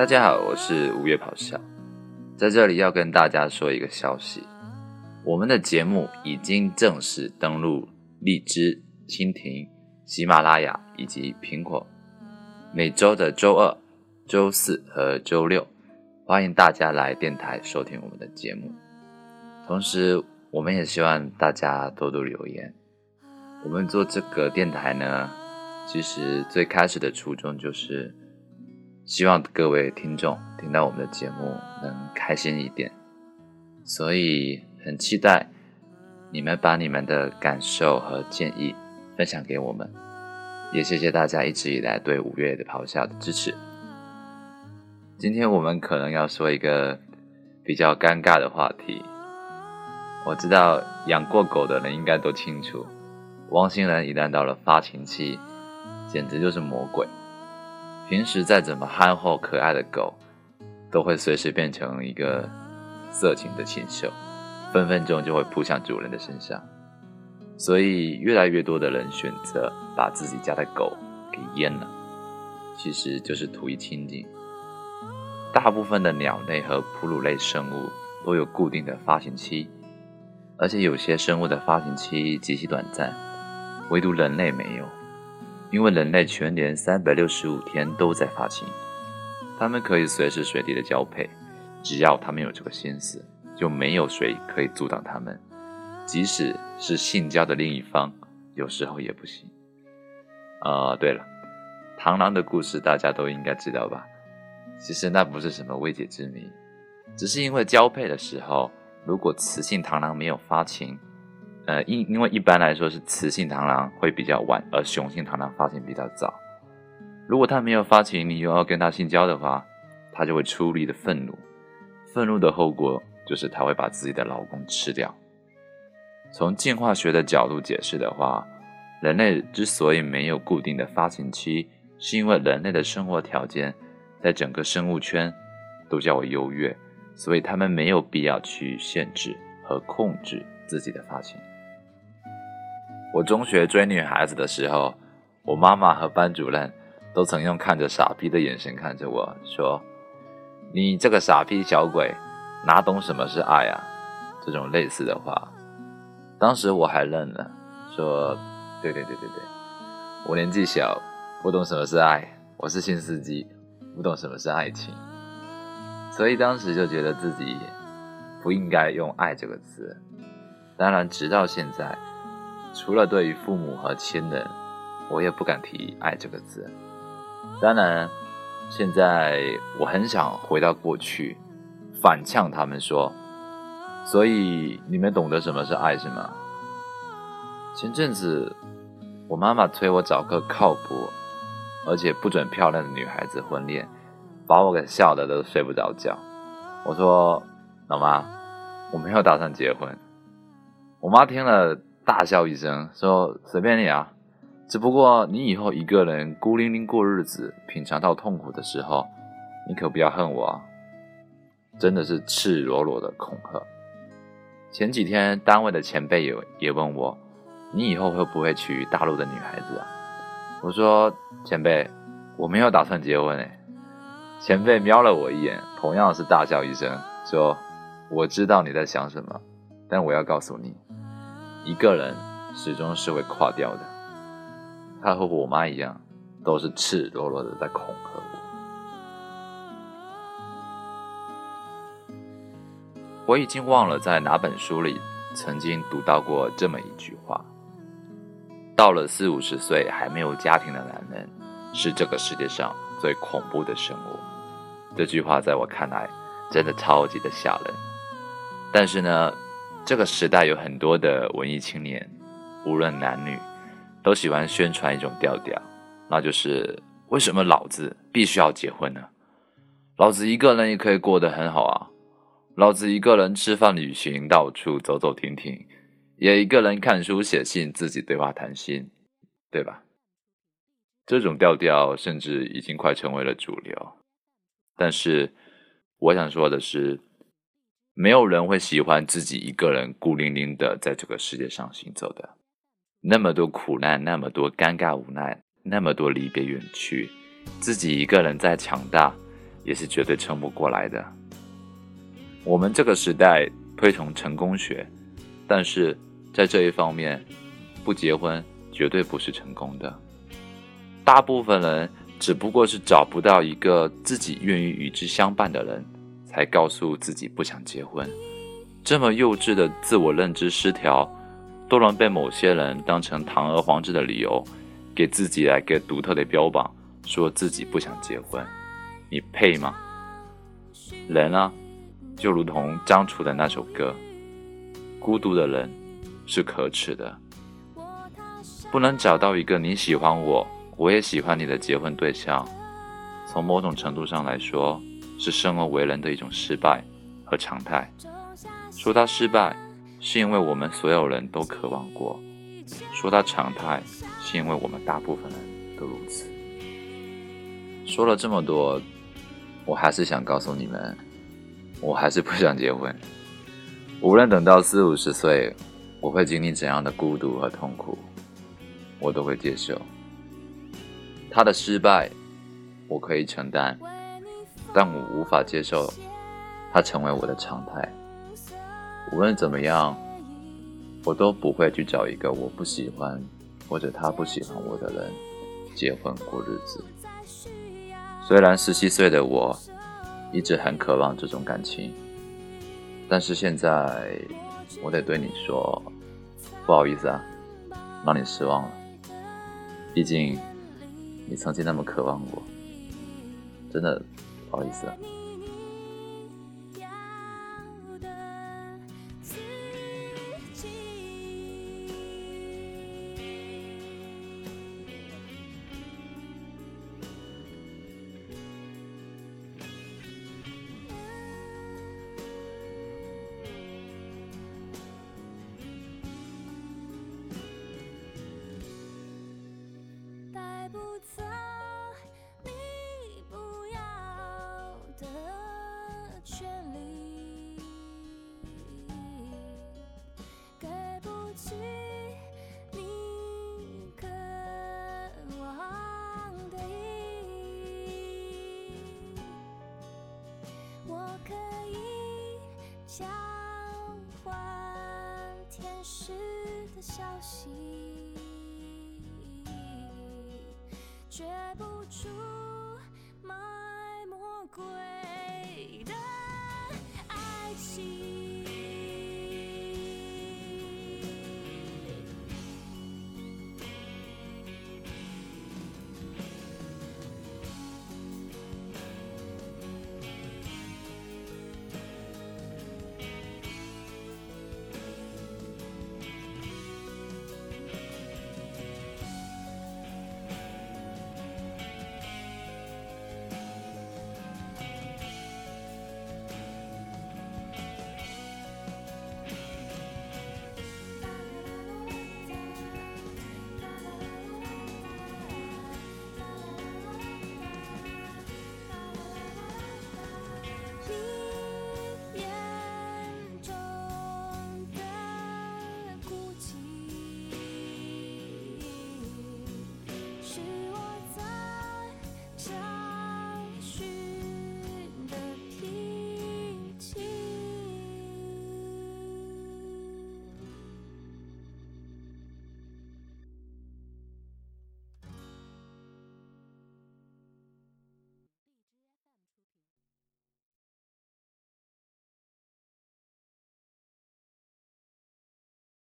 大家好，我是五月咆哮，在这里要跟大家说一个消息，我们的节目已经正式登录荔枝、蜻蜓、喜马拉雅以及苹果，每周的周二、周四和周六，欢迎大家来电台收听我们的节目。同时，我们也希望大家多多留言。我们做这个电台呢，其实最开始的初衷就是。希望各位听众听到我们的节目能开心一点，所以很期待你们把你们的感受和建议分享给我们，也谢谢大家一直以来对五月的咆哮的支持。今天我们可能要说一个比较尴尬的话题，我知道养过狗的人应该都清楚，汪星人一旦到了发情期，简直就是魔鬼。平时再怎么憨厚可爱的狗，都会随时变成一个色情的禽兽，分分钟就会扑向主人的身上。所以，越来越多的人选择把自己家的狗给阉了，其实就是图一清净。大部分的鸟类和哺乳类生物都有固定的发情期，而且有些生物的发情期极其短暂，唯独人类没有。因为人类全年三百六十五天都在发情，他们可以随时随地的交配，只要他们有这个心思，就没有谁可以阻挡他们。即使是性交的另一方，有时候也不行。啊，对了，螳螂的故事大家都应该知道吧？其实那不是什么未解之谜，只是因为交配的时候，如果雌性螳螂没有发情。呃，因因为一般来说是雌性螳螂会比较晚，而雄性螳螂发情比较早。如果它没有发情，你又要跟它性交的话，它就会出离的愤怒，愤怒的后果就是它会把自己的老公吃掉。从进化学的角度解释的话，人类之所以没有固定的发情期，是因为人类的生活条件在整个生物圈都较为优越，所以他们没有必要去限制和控制自己的发情。我中学追女孩子的时候，我妈妈和班主任都曾用看着傻逼的眼神看着我说：“你这个傻逼小鬼，哪懂什么是爱啊？”这种类似的话，当时我还愣了，说：“对对对对对，我年纪小，不懂什么是爱，我是新司机，不懂什么是爱情，所以当时就觉得自己不应该用爱这个词。当然，直到现在。”除了对于父母和亲人，我也不敢提“爱”这个字。当然，现在我很想回到过去，反呛他们说：“所以你们懂得什么是爱是吗？”前阵子，我妈妈催我找个靠谱而且不准漂亮的女孩子婚恋，把我给笑的都睡不着觉。我说：“老妈，我没有打算结婚。”我妈听了。大笑一声，说：“随便你啊，只不过你以后一个人孤零零过日子，品尝到痛苦的时候，你可不要恨我啊！”真的是赤裸裸的恐吓。前几天单位的前辈也也问我：“你以后会不会娶大陆的女孩子啊？”我说：“前辈，我没有打算结婚。”哎，前辈瞄了我一眼，同样是大笑一声，说：“我知道你在想什么，但我要告诉你。”一个人始终是会垮掉的。他和我妈一样，都是赤裸裸的在恐吓我。我已经忘了在哪本书里曾经读到过这么一句话：到了四五十岁还没有家庭的男人，是这个世界上最恐怖的生物。这句话在我看来，真的超级的吓人。但是呢？这个时代有很多的文艺青年，无论男女，都喜欢宣传一种调调，那就是为什么老子必须要结婚呢？老子一个人也可以过得很好啊！老子一个人吃饭、旅行，到处走走停停，也一个人看书、写信，自己对话谈心，对吧？这种调调甚至已经快成为了主流。但是，我想说的是。没有人会喜欢自己一个人孤零零的在这个世界上行走的，那么多苦难，那么多尴尬无奈，那么多离别远去，自己一个人再强大，也是绝对撑不过来的。我们这个时代推崇成功学，但是在这一方面，不结婚绝对不是成功的。大部分人只不过是找不到一个自己愿意与之相伴的人，才告诉自己不想结婚。这么幼稚的自我认知失调，都能被某些人当成堂而皇之的理由，给自己来个独特的标榜，说自己不想结婚。你配吗？人啊，就如同张楚的那首歌，孤独的人是可耻的，不能找到一个你喜欢我，我也喜欢你的结婚对象。从某种程度上来说，是生而为人的一种失败和常态。说他失败，是因为我们所有人都渴望过；说他常态，是因为我们大部分人都如此。说了这么多。我还是想告诉你们，我还是不想结婚。无论等到四五十岁，我会经历怎样的孤独和痛苦，我都会接受。他的失败，我可以承担，但我无法接受他成为我的常态。无论怎么样，我都不会去找一个我不喜欢或者他不喜欢我的人结婚过日子。虽然十七岁的我一直很渴望这种感情，但是现在我得对你说，不好意思啊，让你失望了。毕竟你曾经那么渴望过，真的不好意思。的消息，绝不出卖魔鬼的爱情。